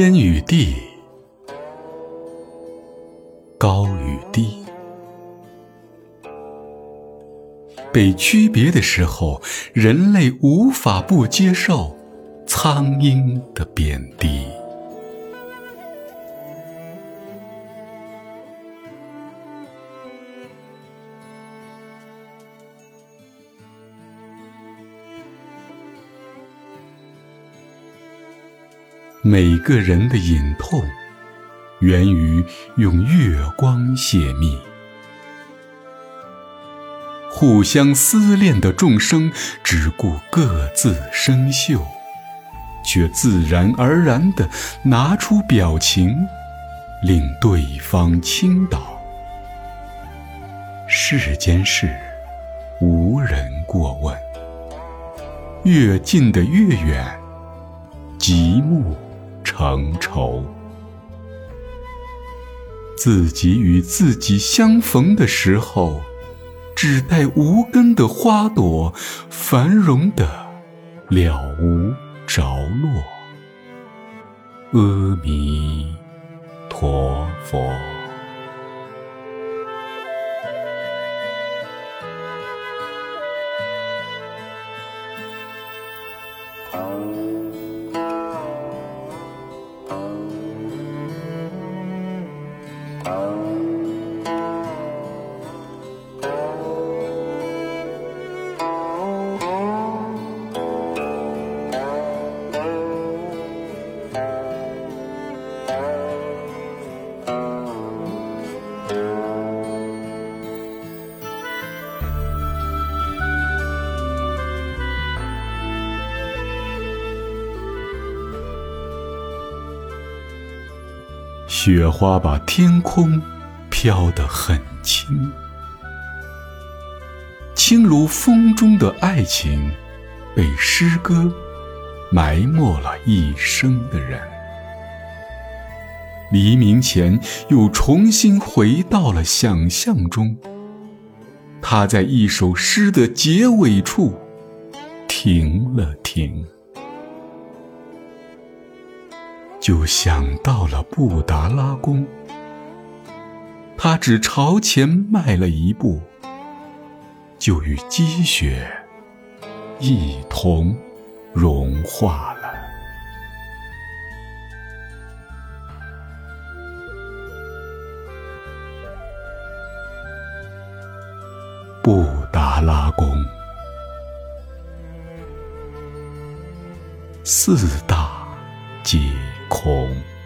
天与地，高与低，被区别的时候，人类无法不接受苍蝇的贬低。每个人的隐痛，源于用月光泄密。互相思恋的众生，只顾各自生锈，却自然而然地拿出表情，令对方倾倒。世间事，无人过问。越近的越远，极目。成愁，自己与自己相逢的时候，只待无根的花朵繁荣的了无着落。阿弥陀佛。Oh. 雪花把天空飘得很轻，轻如风中的爱情，被诗歌埋没了一生的人。黎明前又重新回到了想象中，他在一首诗的结尾处停了停。就想到了布达拉宫，他只朝前迈了一步，就与积雪一同融化了。布达拉宫，四大皆。空。